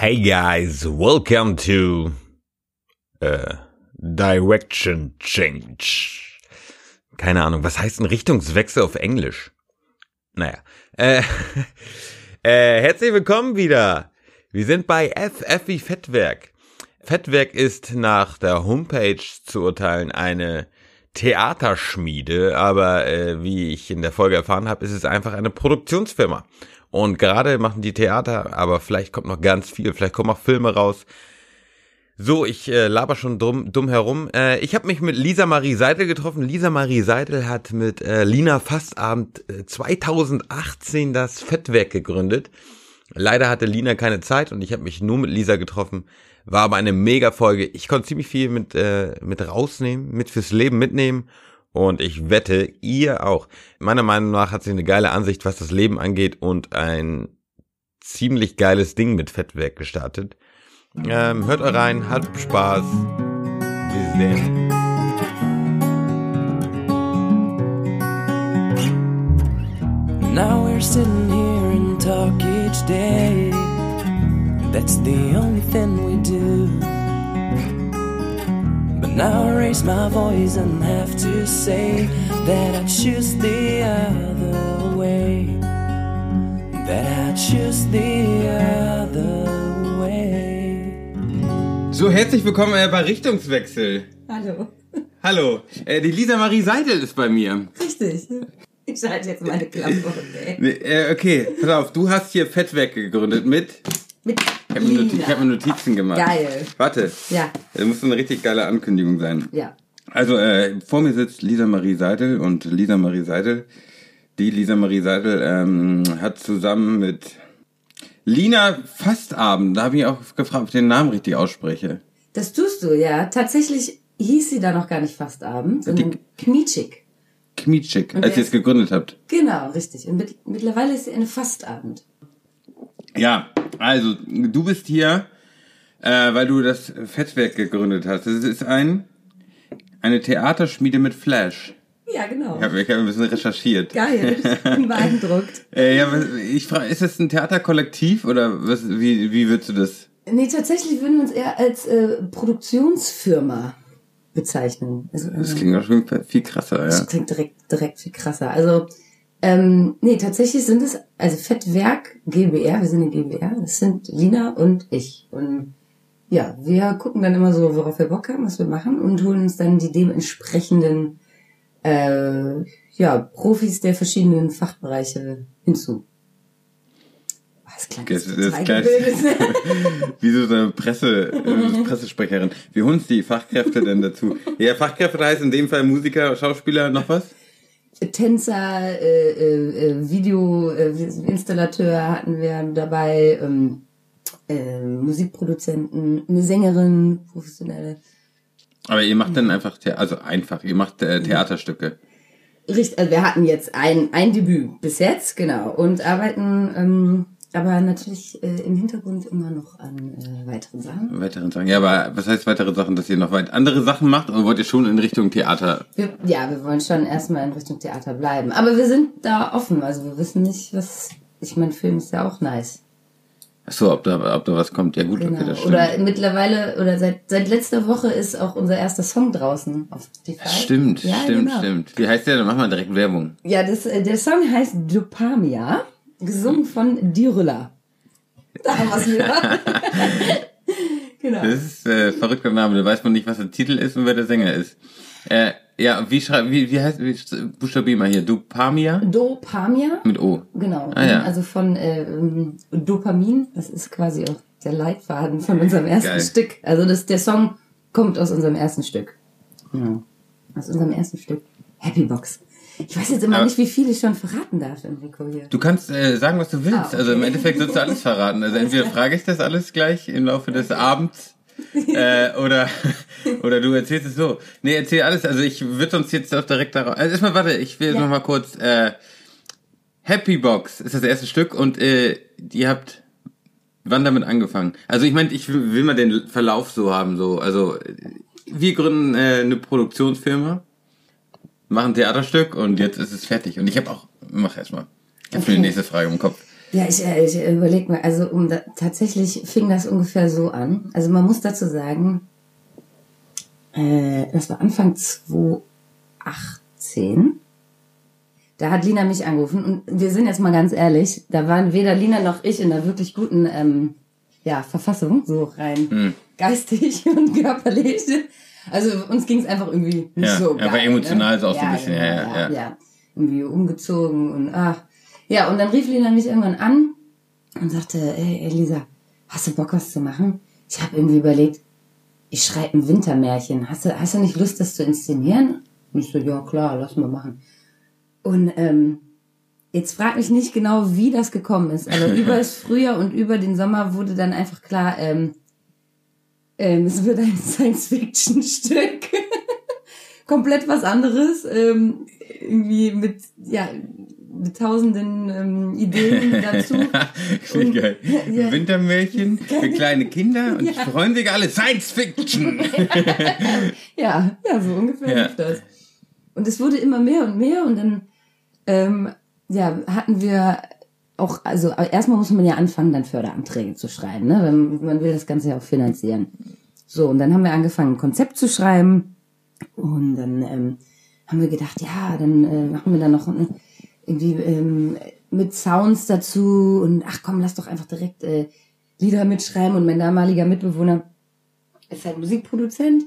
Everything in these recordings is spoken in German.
Hey guys, welcome to uh, Direction Change. Keine Ahnung, was heißt ein Richtungswechsel auf Englisch? Naja, äh, äh, herzlich willkommen wieder. Wir sind bei FF wie Fettwerk. Fettwerk ist nach der Homepage zu urteilen eine Theaterschmiede, aber äh, wie ich in der Folge erfahren habe, ist es einfach eine Produktionsfirma. Und gerade machen die Theater, aber vielleicht kommt noch ganz viel, vielleicht kommen auch Filme raus. So, ich äh, laber schon dumm, dumm herum. Äh, ich habe mich mit Lisa Marie Seidel getroffen. Lisa Marie Seidel hat mit äh, Lina Fastabend äh, 2018 das Fettwerk gegründet. Leider hatte Lina keine Zeit und ich habe mich nur mit Lisa getroffen. War aber eine mega Folge. Ich konnte ziemlich viel mit, äh, mit rausnehmen, mit fürs Leben mitnehmen. Und ich wette, ihr auch. Meiner Meinung nach hat sie eine geile Ansicht, was das Leben angeht und ein ziemlich geiles Ding mit Fettwerk gestartet. Ähm, hört euch rein, habt Spaß. Bis dann. Now we're sitting here and talk each day. That's the only thing we do. But now I raise my voice and have to say that I choose the other way. That I choose the other way. So, herzlich willkommen bei Richtungswechsel. Hallo. Hallo, äh, die Lisa Marie Seidel ist bei mir. Richtig. Ich schalte jetzt meine Klappe. Nee, äh, okay, pass auf, du hast hier Fettwerk gegründet mit. Mit Ich habe mir, Noti hab mir Notizen gemacht. Geil. Warte, Ja, das muss eine richtig geile Ankündigung sein. ja. Also, äh, vor mir sitzt Lisa Marie Seidel und Lisa Marie Seidel, die Lisa Marie Seidel, ähm, hat zusammen mit Lina Fastabend, da habe ich auch gefragt, ob ich den Namen richtig ausspreche. Das tust du, ja. Tatsächlich hieß sie da noch gar nicht fast Abend, sondern. Kmietschik, Und als ihr es gegründet habt. Genau, richtig. Und mit, mittlerweile ist sie eine Fastabend. Ja, also, du bist hier, äh, weil du das Fettwerk gegründet hast. Das ist ein, eine Theaterschmiede mit Flash. Ja, genau. Ich habe hab ein bisschen recherchiert. Geil. Ich bin beeindruckt. Äh, ja, ich frage, ist das ein Theaterkollektiv oder was, wie, wie würdest du das? Nee, tatsächlich würden wir uns eher als äh, Produktionsfirma bezeichnen. Also, Das äh, klingt auch schon viel krasser, Das ja. klingt direkt, direkt viel krasser. Also, ähm, nee, tatsächlich sind es, also Fettwerk GBR, wir sind eine GBR, das sind Lina und ich. Und ja, wir gucken dann immer so, worauf wir Bock haben, was wir machen und holen uns dann die dementsprechenden äh, ja, Profis der verschiedenen Fachbereiche hinzu. Das klang Das gebildet. Wie so eine Presse, äh, Pressesprecherin. Wir holen uns die Fachkräfte denn dazu. Ja, Fachkräfte heißt in dem Fall Musiker, Schauspieler, noch was? Tänzer, äh, äh, äh, Videoinstallateur hatten wir dabei, ähm, äh, Musikproduzenten, eine Sängerin, professionelle. Aber ihr macht dann einfach, The also einfach, ihr macht äh, Theaterstücke. Richtig, also wir hatten jetzt ein, ein Debüt bis jetzt, genau, und arbeiten ähm, aber natürlich äh, im Hintergrund immer noch an äh, weiteren Sachen. Weiteren Sachen. Ja, aber was heißt weitere Sachen, dass ihr noch weit andere Sachen macht oder wollt ihr schon in Richtung Theater? Wir, ja, wir wollen schon erstmal in Richtung Theater bleiben, aber wir sind da offen, also wir wissen nicht, was, ich meine, Film ist ja auch nice. Ach so, ob da, ob da was kommt. Ja gut, okay, Genau. das stimmt. Oder mittlerweile, oder seit, seit letzter Woche ist auch unser erster Song draußen auf Spotify. Stimmt, ja, stimmt, genau. stimmt. Wie heißt der? Dann machen wir direkt Werbung. Ja, das, äh, der Song heißt Dopamia, gesungen von Dirula. Da haben wir es wieder. genau. Das ist äh, verrückter Name. Da weiß man nicht, was der Titel ist und wer der Sänger ist. Äh, ja, wie schreibt, wie, wie heißt, wie, buchstabier mal hier. Dopamia? Dopamia, Mit O. genau. Ah, ja. Also von äh, ähm, Dopamin, das ist quasi auch der Leitfaden von unserem ersten Geil. Stück. Also das, der Song kommt aus unserem ersten Stück. Ja. Aus unserem ersten Stück. Happy Box. Ich weiß jetzt immer Aber- nicht, wie viel ich schon verraten darf, Enrico hier. Du kannst äh, sagen, was du willst. Ah, okay. Also im Endeffekt sollst du alles verraten. Also entweder frage ich das alles gleich im Laufe des Abends äh, oder oder du erzählst es so. Nee, erzähl alles. Also ich würde uns jetzt auch direkt darauf. Also erstmal warte, ich will Ja. noch mal kurz. Äh, Happy Box ist das erste Stück und äh, ihr habt wann damit angefangen? Also ich meine, ich will, mal den Verlauf so haben. So, also wir gründen äh, eine Produktionsfirma, machen ein Theaterstück und jetzt ist es fertig. Und ich habe auch, mach erst mal. Ich habe schon die Okay. nächste Frage im Kopf. Ja, ich, äh, ich überlege mal, also um da, tatsächlich fing das ungefähr so an. Also man muss dazu sagen, äh, das war Anfang 2018. Da hat Lina mich angerufen und wir sind jetzt mal ganz ehrlich, da waren weder Lina noch ich in einer wirklich guten ähm, ja, Verfassung, so rein Hm. geistig und körperlich. Also uns ging es einfach irgendwie nicht Ja, so aber geil. emotional ne? ist auch so ein bisschen, ja, ja, ja. ja. Irgendwie umgezogen und ach. Ja, und dann rief Lina mich irgendwann an und sagte, ey, Elisa, hast du Bock, was zu machen? Ich habe irgendwie überlegt, ich schreibe ein Wintermärchen. Hast du, hast du nicht Lust, das zu inszenieren? Und ich so, ja klar, lass mal machen. Und ähm, jetzt frag mich nicht genau, wie das gekommen ist, aber über das Frühjahr und über den Sommer wurde dann einfach klar, ähm, ähm, es wird ein Science-Fiction-Stück. Komplett was anderes. Ähm, irgendwie mit, ja, mit tausenden ähm, Ideen dazu. Und- geil. Ja. Wintermärchen für kleine Kinder und Ja. freuen sich alle Science Fiction. Ja, ja, so ungefähr Ja. lief das. Und es wurde immer mehr und mehr und dann ähm, ja, hatten wir auch, also erstmal muss man ja anfangen, dann Förderanträge zu schreiben, ne? Man will das Ganze ja auch finanzieren. So, und dann haben wir angefangen, ein Konzept zu schreiben und dann ähm, haben wir gedacht, ja, dann äh, machen wir da noch ein, irgendwie ähm, mit Sounds dazu und ach komm, lass doch einfach direkt äh, Lieder mitschreiben und mein damaliger Mitbewohner ist halt Musikproduzent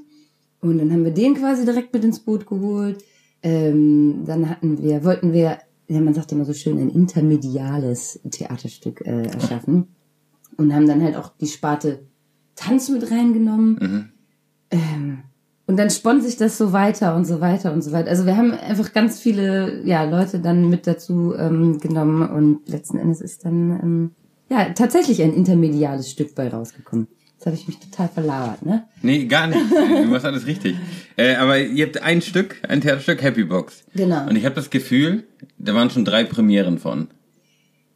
und dann haben wir den quasi direkt mit ins Boot geholt. Ähm, dann hatten wir, wollten wir, ja, man sagt immer so schön, ein intermediales Theaterstück äh, erschaffen und haben dann halt auch die Sparte Tanz mit reingenommen. Ähm, und dann spannt sich das so weiter und so weiter und so weiter. Also wir haben einfach ganz viele ja, Leute dann mit dazu ähm, genommen und letzten Endes ist dann ähm, ja tatsächlich ein intermediales Stück bei rausgekommen. Jetzt habe ich mich total verlabert, ne? Nee, gar nicht. Du machst alles richtig. Äh, aber ihr habt ein Stück, ein Theaterstück, Happy Box. Genau. Und ich habe das Gefühl, da waren schon drei Premieren von.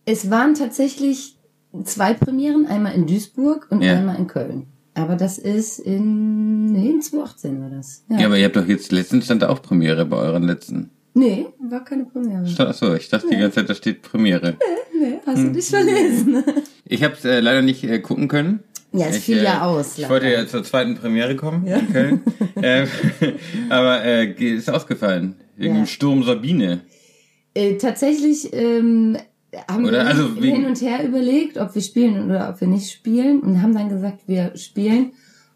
Es waren tatsächlich zwei Premieren, einmal in Duisburg und Ja. einmal in Köln. Aber das ist in, nee, in 2018 war das. Ja, aber ihr habt doch jetzt letztens stand da auch Premiere bei euren letzten. Nee, war keine Premiere. Achso, ich dachte die ganze Zeit, da steht Premiere. Nee, hast Hm. du dich verlesen? Ich habe es äh, leider nicht äh, gucken können. Ja, es ich, fiel ja äh, aus, Ich wollte ja zur zweiten Premiere kommen in Köln. ähm, aber äh, ist ausgefallen. Wegen Ja. dem Sturm Sabine. Äh, tatsächlich ähm, haben Oder? wir Also hin und her überlegt, ob wir spielen oder ob wir nicht spielen und haben dann gesagt, wir spielen.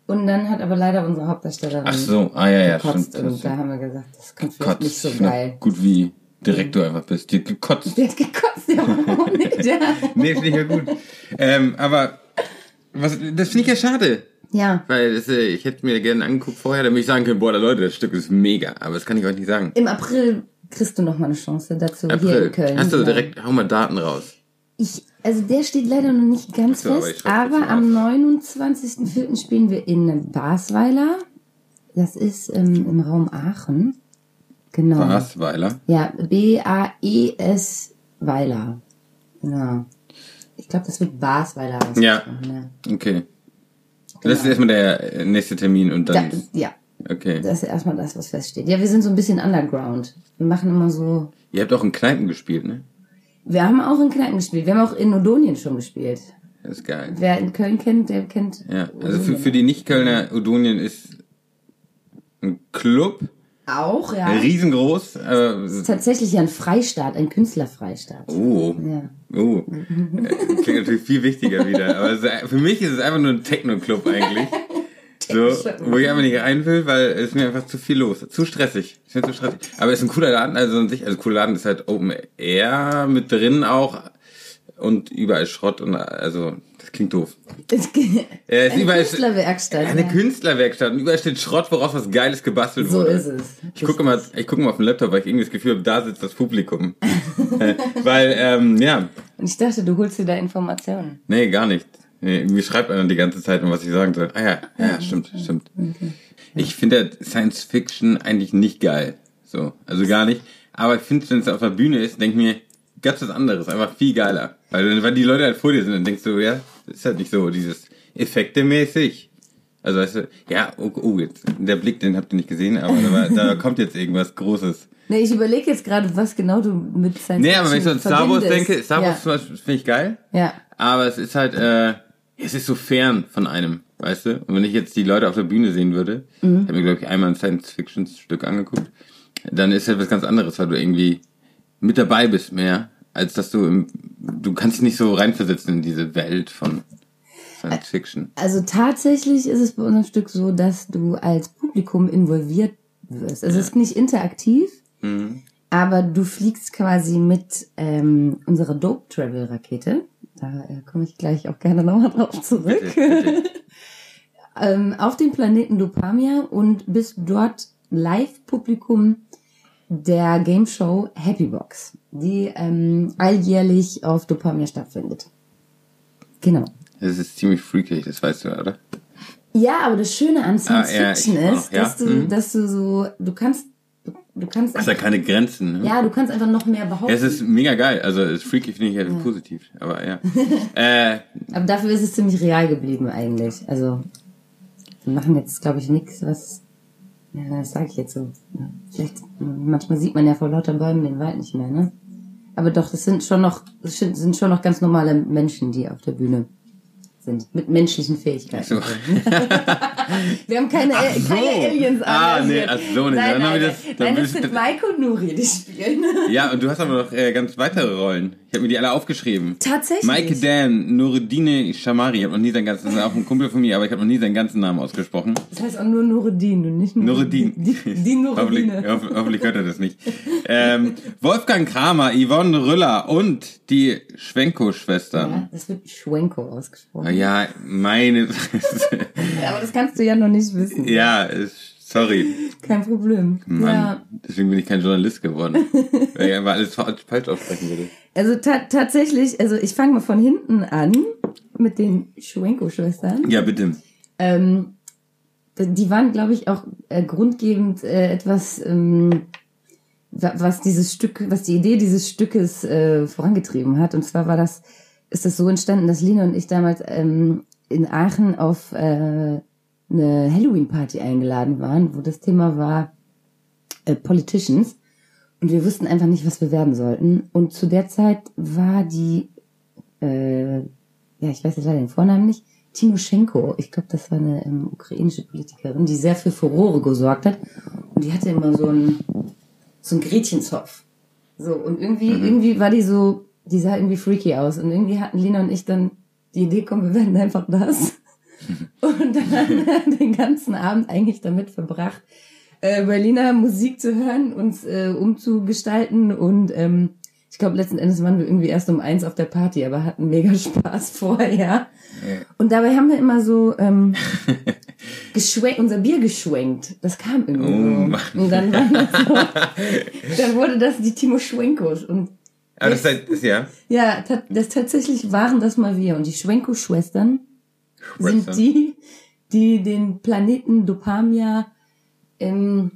Und dann hat aber leider unsere Hauptdarstellerin Ach so, ah ja, ja, gekotzt stimmt. und da haben wir gesagt, das kommt vielleicht Kotzt. nicht so geil. Gut wie direkt du einfach bist. Die hat gekotzt. Die hat gekotzt, ja? Ja. Nee, finde ich ja gut. ähm, aber was, das finde ich ja schade. ja. Weil das, äh, ich hätte mir gerne angeguckt vorher, damit ich sagen können, boah, Leute, das Stück ist mega. Aber das kann ich euch nicht sagen. Im April kriegst du noch mal eine Chance dazu hier April. in Köln. Hast du direkt, hau mal Daten raus. Ich, also der steht leider noch nicht ganz so, aber fest, aber mal am 29.04. spielen wir in Basweiler. Das ist ähm, im Raum Aachen. Genau. Basweiler. Ja, B-A-E-S Weiler. Genau. Ich glaube, das wird Basweiler Ja. ausgesprochen, ja. Okay. Das ist erstmal der nächste Termin und Da, dann. ja, Okay. das ist erstmal das, was feststeht. Ja, wir sind so ein bisschen underground. Wir machen immer so. Ihr habt auch in Kneipen gespielt, ne? Wir haben auch in Kneipen gespielt. Wir haben auch in Odonien schon gespielt. Das ist geil. Wer in Köln kennt, der kennt. Ja, also für, für die Nicht-Kölner, Odonien ist ein Club, Auch, ja. riesengroß, aber, Tatsächlich ja ein Freistaat, ein Künstlerfreistaat. oh, Ja. oh, Äh, klingt natürlich viel wichtiger wieder, aber es, ist- für mich ist es einfach nur ein Techno-Club eigentlich. So, wo ich einfach nicht rein will, weil es mir einfach zu viel los. Zu stressig. Ich finde zu stressig. Aber es ist ein cooler Laden, also an sich, also cooler Laden ist halt Open Air mit drin auch und überall Schrott und also, klingt doof. Es Äh, eine überall- Künstlerwerkstatt. Eine ja. Künstlerwerkstatt und überall steht Schrott, woraus was Geiles gebastelt So wurde. ist es. Ich gucke mal, ich gucke mal auf den Laptop, weil ich irgendwie das Gefühl habe, da sitzt das Publikum. weil, ähm, ja, Und ich dachte, du holst dir da Informationen. nee, gar nicht. Nee, mir schreibt einer die ganze Zeit, was ich sagen soll. Ah ja, ja, stimmt, stimmt. Ich finde Science Fiction eigentlich nicht geil. So, also gar nicht. Aber ich finde, wenn es auf der Bühne ist, denke ich mir, ganz was anderes, einfach viel geiler. Weil, weil die Leute halt vor dir sind, dann denkst du, ja, ist halt nicht so dieses Effekte-mäßig. Also weißt du, ja, oh, oh, jetzt, der Blick, den habt ihr nicht gesehen, aber da, da kommt jetzt irgendwas Großes. Nee, ich überlege jetzt gerade, was genau du mit Science Nee, aber wenn ich so an Fiction Star Wars denke, Star Wars ja. finde ich geil. Ja. Aber es ist halt, äh, es ist so fern von einem, weißt du? Und wenn ich jetzt die Leute auf der Bühne sehen würde, Mhm. ich habe mir, glaube ich, einmal ein Science-Fiction-Stück angeguckt, dann ist halt was ganz anderes, weil du irgendwie mit dabei bist mehr, als dass du im, du kannst dich nicht so reinversetzen in diese Welt von Science-Fiction. Also tatsächlich ist es bei unserem Stück so, dass du als Publikum involviert wirst. Also es ist nicht interaktiv, Mhm. aber du fliegst quasi mit ähm, unserer Dope Travel Rakete. Da äh, komme ich gleich auch gerne nochmal drauf zurück. Bitte, bitte. ähm, auf den Planeten Dopamia und bist dort Live-Publikum der Game Show Happy Box, die ähm, alljährlich auf Dopamia stattfindet. Genau. Das ist ziemlich freakig, das weißt du, oder? Ja, aber das Schöne an Science Ah, ja, Fiction ist, ja. dass du, Mhm. dass du so, du kannst, du, kannst, Das ist ja keine Grenzen, ne? ja, du kannst einfach noch mehr behaupten. Ja, es ist mega geil. Also, es ist freaky finde ich ja, positiv. Aber ja. äh, aber dafür ist es ziemlich real geblieben eigentlich. Also wir machen jetzt, glaube ich, nichts, was, ja, das sage ich jetzt so. Ja, Vielleicht, manchmal sieht man ja vor lauter Bäumen den Wald nicht mehr, ne? Aber doch, das sind schon noch, das sind schon noch ganz normale Menschen, die auf der Bühne sind, mit menschlichen Fähigkeiten. so. Wir haben keine, so. keine Aliens Ah, engagiert. nee, ach so, nee, nein, dann nein, haben wir nein, das- dann nein, das sind Maiko und Nuri, die spielen. Ja, und du hast aber noch äh, ganz weitere Rollen. Ich habe mir die alle aufgeschrieben. Tatsächlich? Maike Dan, Nureddine Shamari. Ich habe noch nie seinen ganzen, das ist auch ein Kumpel von mir, aber ich habe noch nie seinen ganzen Namen ausgesprochen. Das heißt auch nur Nureddin und nicht nur Nureddin. Die, die hoffentlich, Nureddine. hoff, hoffentlich hört er das nicht. Ähm, Wolfgang Kramer, Yvonne Rüller und die Schwenko-Schwestern. Ja, das wird Schwenko ausgesprochen. Ja, meine Fresse. Aber das kannst du ja noch nicht wissen. Ja, sorry. Kein Problem. Mann, Ja, deswegen bin ich kein Journalist geworden. weil ich einfach alles fa- falsch aussprechen würde. also ta tatsächlich, also ich fange mal von hinten an mit den Schwenko-Schwestern. Ja, bitte. Ähm, die waren, glaube ich, auch äh, grundgebend äh, etwas, ähm, wa- was dieses Stück, was die Idee dieses Stückes äh, vorangetrieben hat. Und zwar war das, ist das so entstanden, dass Lina und ich damals ähm, in Aachen auf äh, eine Halloween-Party eingeladen waren, wo das Thema war äh, Politicians. Und wir wussten einfach nicht, was wir werden sollten. Und zu der Zeit war die, äh, ja, ich weiß jetzt leider den Vornamen nicht, Timoschenko. Ich glaube, das war eine ähm, ukrainische Politikerin, die sehr für Furore gesorgt hat. Und die hatte immer so einen, so einen Gretchenzopf. So, und irgendwie, irgendwie war die so, die sah irgendwie freaky aus. Und irgendwie hatten Lina und ich dann die Idee, komm, wir werden einfach das. Und dann den ganzen Abend eigentlich damit verbracht, äh, Berliner Musik zu hören, uns äh, umzugestalten und ähm, ich glaube, letzten Endes waren wir irgendwie erst um eins auf der Party, aber hatten mega Spaß vorher. Und dabei haben wir immer so ähm, geschwenkt, unser Bier geschwenkt. Das kam irgendwie Oh, so. Und dann, war das so, dann wurde das die Timo Schwenkos. Und Aber das halt, ist, ja. ja, das tatsächlich waren das mal wir. Und die Schwenko-Schwestern sind die, die den Planeten Dopamia ähm,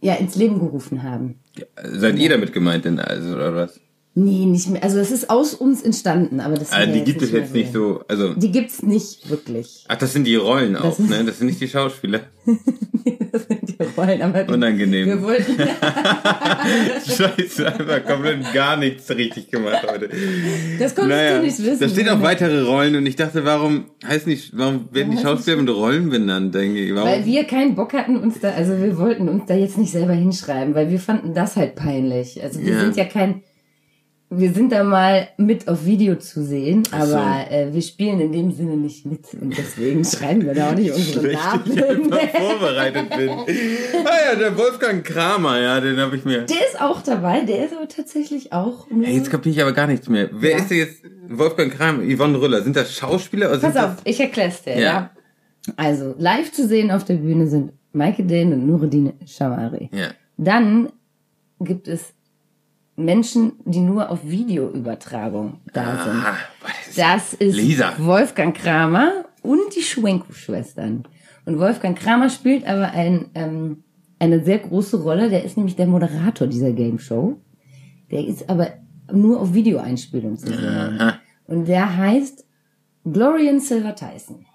ja, ins Leben gerufen haben. Seid ihr damit gemeint denn, also, oder was? Nee, nicht mehr. Also das ist aus uns entstanden, aber das Also, sind die ja gibt es jetzt nicht so, also, Die gibt's nicht wirklich. ach, das sind die Rollen auch, ist- ne? Das sind nicht die Schauspieler. das sind die Rollen, aber die, Unangenehm. wir wollten Scheiße, einfach komplett gar nichts richtig gemacht heute. das konntest du nicht wissen. da steht auch weitere Rollen und ich dachte, warum heißt nicht, warum werden die heißt Schauspieler mit Rollen benannt, denke ich? Warum? Weil wir keinen Bock hatten, uns da, also wir wollten uns da jetzt nicht selber hinschreiben, weil wir fanden das halt peinlich. Also wir Ja. sind ja kein, wir sind da mal mit auf Video zu sehen, Ach so. aber äh, wir spielen in dem Sinne nicht mit und deswegen schreiben wir da auch nicht unsere Namen. ich vorbereitet bin. Ah ja, der Wolfgang Kramer, ja, den habe ich mir. Der ist auch dabei, der ist aber tatsächlich auch nur... Hey, jetzt kapiere ich aber gar nichts mehr. Wer Ja. ist denn jetzt Wolfgang Kramer, Yvonne Rüller? Sind das Schauspieler oder Pass sind auf, ich erklär's dir, Ja. ja. Also, live zu sehen auf der Bühne sind Maike Dane und Nureddin Shamari. das... Ja. Dann gibt es Menschen, die nur auf Videoübertragung da sind. Aha, boah, das ist Das ist Lisa. Wolfgang Kramer und die Schwenko-Schwestern. Und Wolfgang Kramer spielt aber ein, ähm, eine sehr große Rolle. Der ist nämlich der Moderator dieser Game Show. Der ist aber nur auf Videoeinspielung zu sehen. Aha. Und der heißt Glorian Silver Tyson.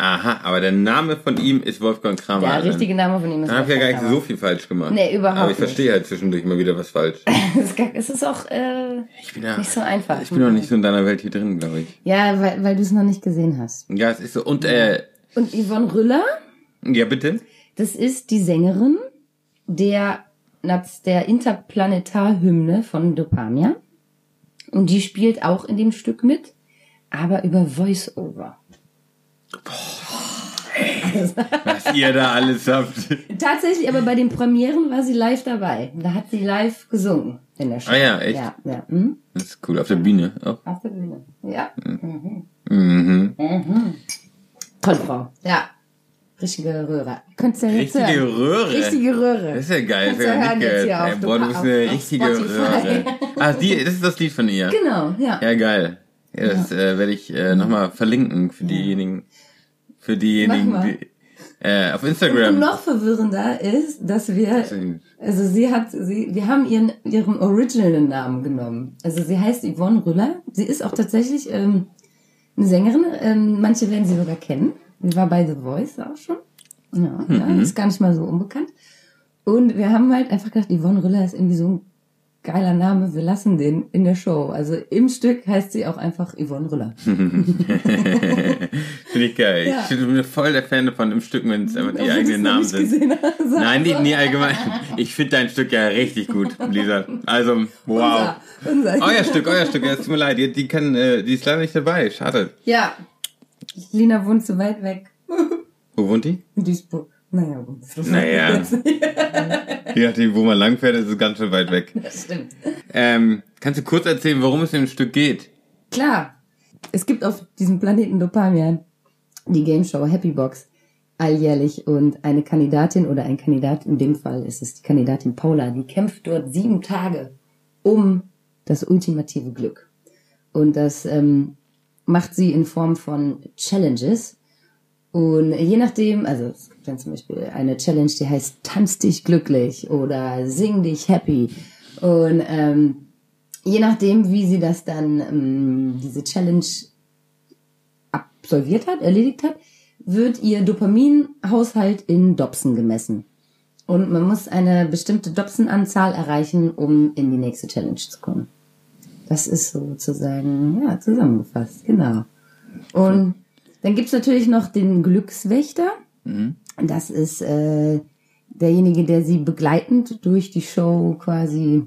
Aha, aber der Name von ihm ist Wolfgang Kramer. Der richtige Name von ihm ist Dann habe ich ja gar nicht Wolfgang so viel falsch gemacht. Nee, überhaupt Aber ich nicht. verstehe halt zwischendurch mal wieder was falsch. Kramer. Es ist auch äh, Ich bin ja, nicht so einfach. Ich bin noch nicht so in deiner Welt hier drin, glaube ich. Ja, weil, weil du es noch nicht gesehen hast. Ja, es ist so. Und, äh, Und Yvonne Rüller, ja, bitte? das ist die Sängerin der, der Interplanetarhymne von Dopamia. Und die spielt auch in dem Stück mit, aber über Voice-Over. Was ihr da alles habt. Tatsächlich, aber bei den Premieren war sie live dabei. Da hat sie live gesungen in der Show. Ah ja, echt? Ja, ja. Hm? Das ist cool, auf der Bühne auch. Auf der Bühne. Ja. Mhm. Mhm. Tolle Frau. Ja. Richtige Röhre. Könntest du ja jetzt Richtige hören. Röhre. Richtige Röhre. Das ist ja geil, das du ich hören jetzt hier auf boah, du bist eine auf richtige Spotify. Röhre. Ah, die, das ist das Lied von ihr. Genau, ja. Ja, geil. Ja, das äh, werde ich äh, nochmal verlinken für diejenigen, für diejenigen, die, äh, auf Und Instagram. noch verwirrender ist, dass wir, also sie hat, sie, wir haben ihren, ihren originalen Namen genommen. Also sie heißt Yvonne Rüller. Sie ist auch tatsächlich ähm, eine Sängerin. Ähm, manche werden sie sogar kennen. Sie war bei The Voice auch schon. Ja, ja Mhm. ist gar nicht mal so unbekannt. Und wir haben halt einfach gedacht, Yvonne Rüller ist irgendwie so ein geiler Name. Wir lassen den in der Show. Also im Stück heißt sie auch einfach Yvonne Rüller. Finde ich geil. Ja. Ich bin voll der Fan davon im Stück, wenn es einfach die eigenen Namen sind. gesehen hast. Nein, die, nie allgemein. Ich finde dein Stück ja richtig gut, Lisa. Also, wow. Unser, unser. Euer Stück, euer Stück, ja, es tut mir leid, die, die, kann, äh, die ist leider nicht dabei, schade. Ja. Lina wohnt zu weit weg. Wo wohnt die? In Duisburg. Naja, Naja. Je nachdem, wo man langfährt, ist es ganz schön weit weg. Das stimmt. Ähm, kannst du kurz erzählen, worum es in dem Stück geht? Klar. Es gibt auf diesem Planeten Dopamian die Game Show Happy Box alljährlich und eine Kandidatin oder ein Kandidat, in dem Fall ist es die Kandidatin Paula, die kämpft dort sieben Tage um das ultimative Glück. Und das ähm, macht sie in Form von Challenges. Und je nachdem, also es gibt dann zum Beispiel eine Challenge, die heißt Tanz dich glücklich oder Sing dich happy. Und ähm, je nachdem, wie sie das dann, ähm, diese Challenge absolviert hat, erledigt hat, wird ihr Dopaminhaushalt in Dobson gemessen. Und man muss eine bestimmte Dobson-Anzahl erreichen, um in die nächste Challenge zu kommen. Das ist sozusagen, ja, zusammengefasst, genau. Und dann gibt's natürlich noch den Glückswächter. Das ist äh, derjenige, der sie begleitend durch die Show quasi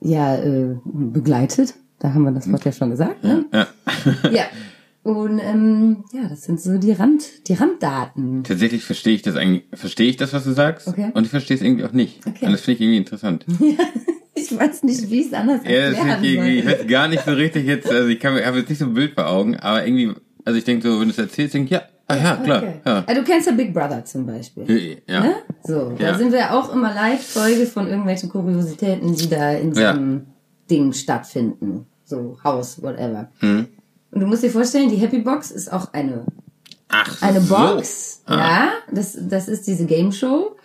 ja äh, begleitet. Da haben wir das Wort ja schon gesagt. Ne? Ja. Ja. Und ähm, ja, das sind so die Rand, die Randdaten. Tatsächlich verstehe ich das eigentlich, verstehe ich das, was du sagst. Okay. Und ich verstehe es irgendwie auch nicht. Okay. Und das finde ich irgendwie interessant. Ich weiß nicht, wie ich es anders Ja, das finde erklären ich irgendwie, ich soll. weiß gar nicht so richtig jetzt, also ich kann, habe jetzt nicht so ein Bild vor Augen, aber irgendwie, also ich denke so, wenn du es erzählst, denke ich, ja, ah ja, klar, Okay. ja. Ah, du kennst ja Big Brother zum Beispiel. Ja. Ne? So, da Ja. sind wir auch immer Live-Zeuge von irgendwelchen Kuriositäten, die da in Ja. diesem Ding stattfinden. So, Haus, whatever. Hm. Und du musst dir vorstellen, die Happy Box ist auch eine Ach, eine so. Box, Ah. ja, das, das ist diese Game Show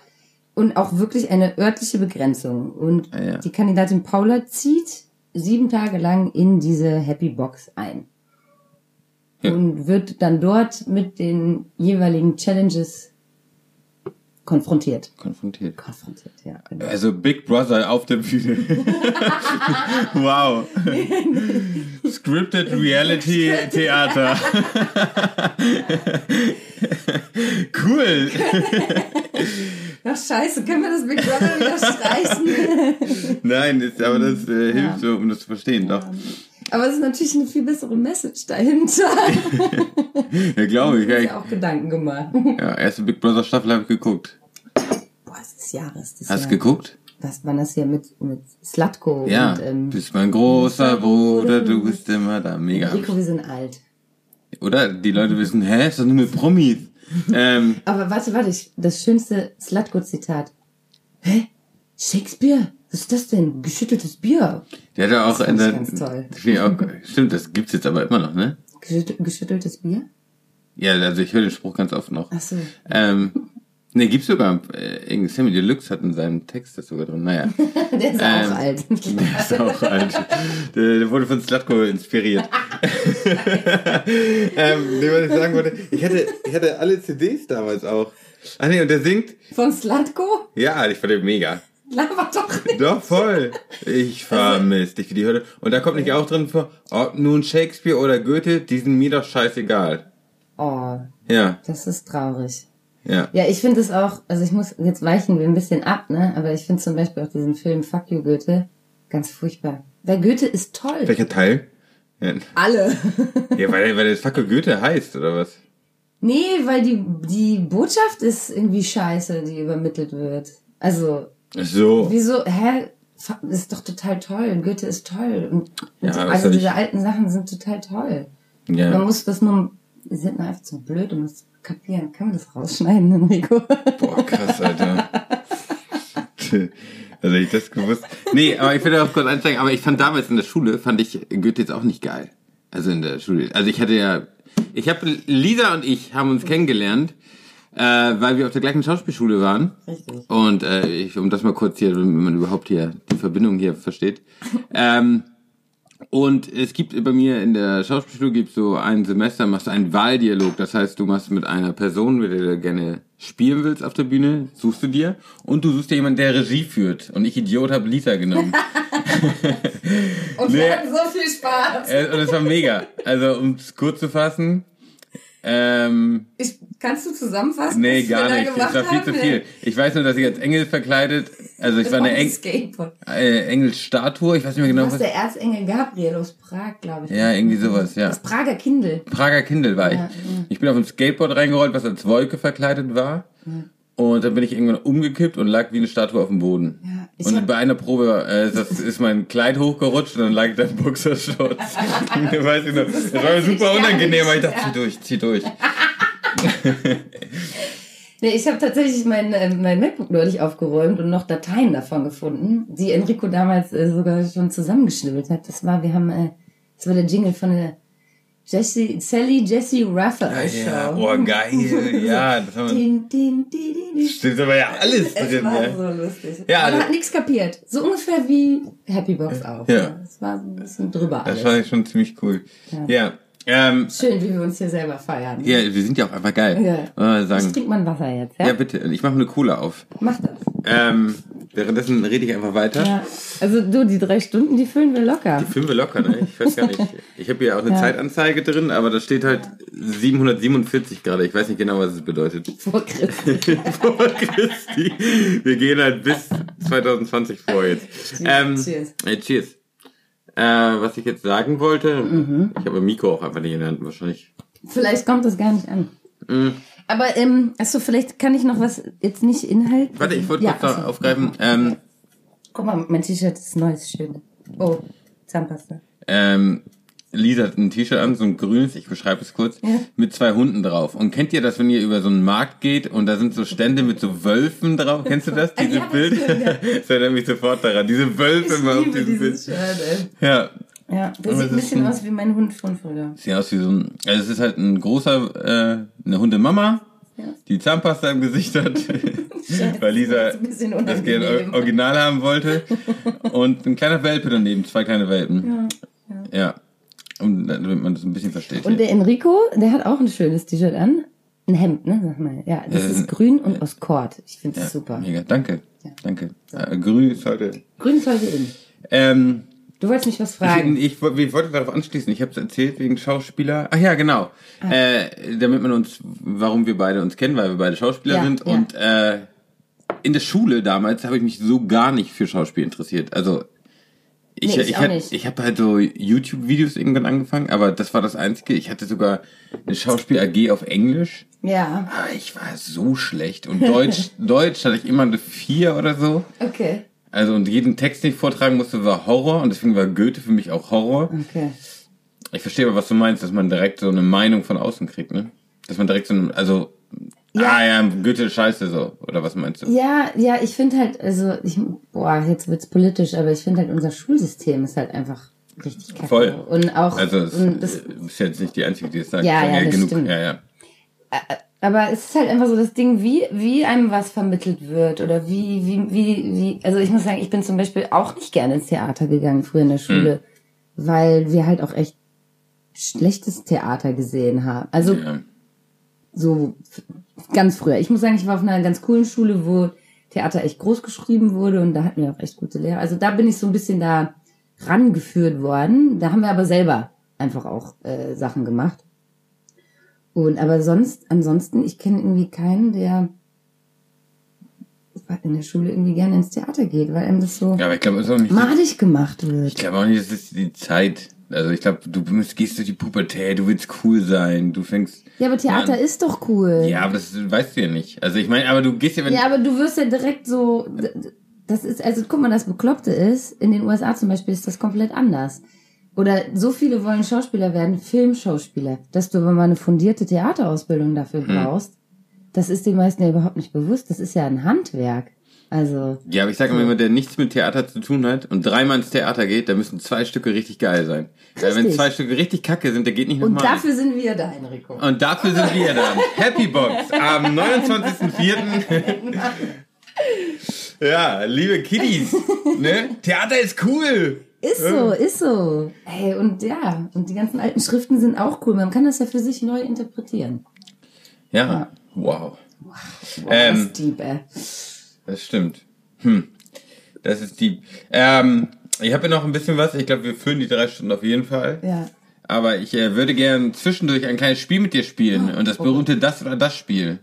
und auch wirklich eine örtliche Begrenzung. Und Ah, ja. die Kandidatin Paula zieht sieben Tage lang in diese Happy Box ein. Ja. Und wird dann dort mit den jeweiligen Challenges konfrontiert. Konfrontiert. Konfrontiert, ja. Genau. Also Big Brother auf der Bühne. wow. Scripted Reality Theater. cool. Ach scheiße, können wir das Big Brother wieder streichen? Nein, ist, aber das äh, hilft so, um das zu verstehen, doch. Aber es ist natürlich eine viel bessere Message dahinter. Ja, glaube ich. Ich Ja, habe mir auch Gedanken gemacht. ja, erste Big Brother Staffel habe ich geguckt. Boah, es ist Jahres. Das Hast du Jahr. geguckt? Was war das hier mit, mit Slatko Ja. und ähm, bist mein großer Bruder, du bist immer da. Mega. Rico, wir sind alt. Oder? Die Leute wissen, hä, ist doch nur mit Promis. ähm, Aber warte, warte, ich, das schönste Slatko-Zitat. Hä? Shakespeare? Was ist das denn? Geschütteltes Bier. der hat ja auch Das in fand der, ich ganz toll. Auch, stimmt, das gibt's jetzt aber immer noch, ne? Geschüttel, geschütteltes Bier? Ja, also ich höre den Spruch ganz oft noch. Ach so. Ähm, Ne, gibt's sogar, äh, Sammy Deluxe hat in seinem Text das sogar drin. Naja. Der ist Ähm, auch alt. Der ist auch alt. Der, der wurde von Slatko inspiriert. ähm, nee, was ich sagen wollte, ich hatte, ich hatte alle CDs damals auch. Ah nee, und der singt, Von Slatko? ja, ich fand den mega. Laber doch nicht. Doch, voll. Ich vermisse dich wie die Hölle. Und da kommt nicht auch drin vor, ob nun Shakespeare oder Goethe, die sind mir doch scheißegal. Oh, Ja, das ist traurig. ja. Ja, ich finde es auch, also ich muss, jetzt weichen wir ein bisschen ab, ne? Aber ich finde zum Beispiel auch diesen Film Fuck You Goethe ganz furchtbar. Weil Goethe ist toll. Welcher Teil? Ja, Alle. ja weil, weil das Fackel Goethe heißt, oder was? nee, weil die, die Botschaft ist irgendwie scheiße, die übermittelt wird. Also, So. wieso, hä? Das ist doch total toll. Goethe ist toll. Und, Ja, also soll ich- diese alten Sachen sind total toll. Man Ja. muss das nur, wir sind nur einfach zu blöd, um das zu kapieren. Kann man das rausschneiden, Enrico? Boah, krass, Alter. Also ich das gewusst. Nee, aber ich will auch kurz einsteigen, aber ich fand damals in der Schule, fand ich Goethe jetzt auch nicht geil. Also in der Schule. Also ich hatte ja, ich habe, Lisa und ich haben uns kennengelernt, äh, weil wir auf der gleichen Schauspielschule waren. Richtig. Und äh, ich, um das mal kurz hier, wenn man überhaupt hier die Verbindung hier versteht. Ähm, und es gibt bei mir in der Schauspielschule gibt so ein Semester, machst du einen Wahldialog. Das heißt, du machst mit einer Person, mit der du gerne spielen willst auf der Bühne, suchst du dir. Und du suchst dir jemanden, der Regie führt. Und ich, Idiot, habe Lisa genommen. Und Nee. wir hatten so viel Spaß. Äh, und es war mega. Also, um es kurz zu fassen, ähm, Ich, kannst du zusammenfassen? nee, gar nicht. Das war viel zu viel. Ich weiß nur, dass ich als Engel verkleidet, also ich war eine ein Eng äh, Engelsstatue, ich weiß nicht mehr Du genau, warst was. der Erzengel Gabriel aus Prag, glaube ich. Ja, irgendwie sowas, ja. Das Prager Kindle. Prager Kindle war ich. Ja, ja. Ich bin auf ein Skateboard reingerollt, was als Wolke verkleidet war. Und dann bin ich irgendwann umgekippt und lag wie eine Statue auf dem Boden. Ja, ich und bei einer Probe äh, das ist mein Kleid hochgerutscht und dann lag ich da im Boxershorts. Weiß ich noch. Das war mir super unangenehm, aber ich dachte, zieh durch, zieh durch. Nee, ich habe tatsächlich mein, äh, mein MacBook neulich aufgeräumt und noch Dateien davon gefunden, die Enrico damals äh, sogar schon zusammengeschnibbelt hat. Das war, wir haben, äh, das war der Jingle von der Jessie, Sally Jessie Raphael Show. Ja, oh geil. Ja, das haben wir. Din, din, din, din. Stimmt aber ja alles Es drin, war ja. so lustig. Ja, Man hat nichts kapiert. So ungefähr wie Happy Box auch. Ja. Es war so ein bisschen drüber Das alles. fand ich schon ziemlich cool. Ja. Ähm, Schön, wie wir uns hier selber feiern. ja, wir sind ja auch einfach geil. Ja. Äh, Ich sagen. trink mal Wasser jetzt, ja? Ja, bitte. Ich mache eine Cola auf. Mach das. Ähm, währenddessen rede ich einfach weiter. Ja. Also du, die drei Stunden, die füllen wir locker. Filmen wir locker, ne? Ich weiß gar nicht. Ich habe hier auch eine Ja. Zeitanzeige drin, aber da steht halt 747 gerade. Ich weiß nicht genau, was es bedeutet. Vor Christi. Vor Christi. Wir gehen halt bis 2020 vor jetzt. Ähm, Cheers. Äh, cheers. Äh, was ich jetzt sagen wollte, Mhm. ich habe Mikro auch einfach nicht in der Hand, wahrscheinlich. Vielleicht kommt das gar nicht an. Mhm. Aber, ähm, achso, vielleicht kann ich noch was, jetzt nicht Inhalt. Warte, ich wollte ja, kurz noch achso. aufgreifen. Ähm, Guck mal, mein T-Shirt ist neu, ist schön. Oh, Zahnpasta. Ähm, Lisa hat ein T-Shirt an, so ein grünes, ich beschreibe es kurz, Ja. mit zwei Hunden drauf. Und kennt ihr das, wenn ihr über so einen Markt geht und da sind so Stände mit so Wölfen drauf? Kennst du das, diese Ja, Bild? stimmt, ja. das erinnert mich sofort daran. Diese Wölfe immer auf diesem Bild. Shirt, ey. Ja. Ja, das Aber sieht ein bisschen ein- aus wie mein Hund von früher. Sieht aus wie so ein, also es ist halt ein großer, äh, eine Hundemama, Ja. die Zahnpasta im Gesicht hat, weil Lisa das gerne original haben wollte. Und ein kleiner Welpe daneben, zwei kleine Welpen. Ja, Ja. Und damit man das ein bisschen versteht. Und der Enrico, der hat auch ein schönes T-Shirt an. Ein Hemd, ne? Sag mal. Ja, das Äh, ist grün und aus Kord. Ich finde Ja, das super. Mega, danke. Ja. Danke. Äh, grün ist heute. Grün ist heute in. Ähm, Du wolltest mich was ich, fragen. ich, woll- ich wollte darauf anschließen. Ich habe es erzählt wegen Schauspieler. Ach ja, genau. Ah. Äh, damit man uns, warum wir beide uns kennen, weil wir beide Schauspieler Ja, sind. ja. Und äh, in der Schule damals habe ich mich so gar nicht für Schauspiel interessiert. Also ich, Nee, ich ich, ich habe halt so YouTube-Videos irgendwann angefangen, aber das war das Einzige. Ich hatte sogar eine Schauspiel-AG auf Englisch. ja, Aber ich war so schlecht. Und Deutsch, Deutsch hatte ich immer eine 4 oder so. okay. Also und jeden Text, den ich vortragen musste, war Horror und deswegen war Goethe für mich auch Horror. Okay. Ich verstehe aber, was du meinst, dass man direkt so eine Meinung von außen kriegt, ne? Dass man direkt so, ein, also, Ja. ah ja, Goethe scheiße so, oder was meinst du? Ja, ja, ich finde halt, also, ich, boah, jetzt wird's politisch, aber ich finde halt, unser Schulsystem ist halt einfach richtig kacke. Voll. Und auch, Also es und das, ist jetzt nicht die Einzige, die es sagt. Ja, Sagen ja, das genug. stimmt. Ja, ja. Aber es ist halt einfach so das Ding, wie, wie einem was vermittelt wird oder wie, wie, wie, wie, also ich muss sagen, ich bin zum Beispiel auch nicht gerne ins Theater gegangen früher in der Schule, weil wir halt auch echt schlechtes Theater gesehen haben. Also Ja. so ganz früher. Ich muss sagen, ich war auf einer ganz coolen Schule, wo Theater echt groß geschrieben wurde und da hatten wir auch echt gute Lehrer. Also da bin ich so ein bisschen da rangeführt worden. Da haben wir aber selber einfach auch äh, Sachen gemacht. Und aber sonst, ansonsten, ich kenne irgendwie keinen, der in der Schule irgendwie gerne ins Theater geht, weil einem das so Ja, aber ich glaube, es ist auch nicht. madig gemacht Ich wird. glaube auch nicht, das ist die Zeit. Also ich glaube, du bist- gehst durch die Pubertät, du willst cool sein, du fängst. Ja, aber Theater Mann. ist doch cool. Ja, aber das weißt du ja nicht. Also ich meine, aber du gehst ja, wenn Ja, aber du wirst ja direkt so, das ist, also guck mal, das Bekloppte ist, in den USA zum Beispiel ist das komplett anders. Oder so viele wollen Schauspieler werden, Filmschauspieler, dass du aber mal eine fundierte Theaterausbildung dafür brauchst. Das ist den meisten ja überhaupt nicht bewusst. Das ist ja ein Handwerk. Also, Ja, aber ich sage immer, jemand, der nichts mit Theater zu tun hat und dreimal ins Theater geht, da müssen zwei Stücke richtig geil sein. Weil wenn Richtig. zwei Stücke richtig kacke sind, der geht nicht und nochmal. dafür sind wir da, Enrico. Und dafür sind wir dann. Happy Box am 29.04. ja, liebe Kiddies, ne? Theater ist cool. Ist so, ist so. Ey, und ja, und die ganzen alten Schriften sind auch cool. Man kann das ja für sich neu interpretieren. Ja, wow. Boah, Ähm. das ist deep, ey. Das stimmt. Hm. Das ist die. Ähm, ich habe ja noch ein bisschen was. Ich glaube, wir füllen die drei Stunden auf jeden Fall. Ja. Aber ich äh, würde gern zwischendurch ein kleines Spiel mit dir spielen. Und das berühmte Das oder Das Spiel.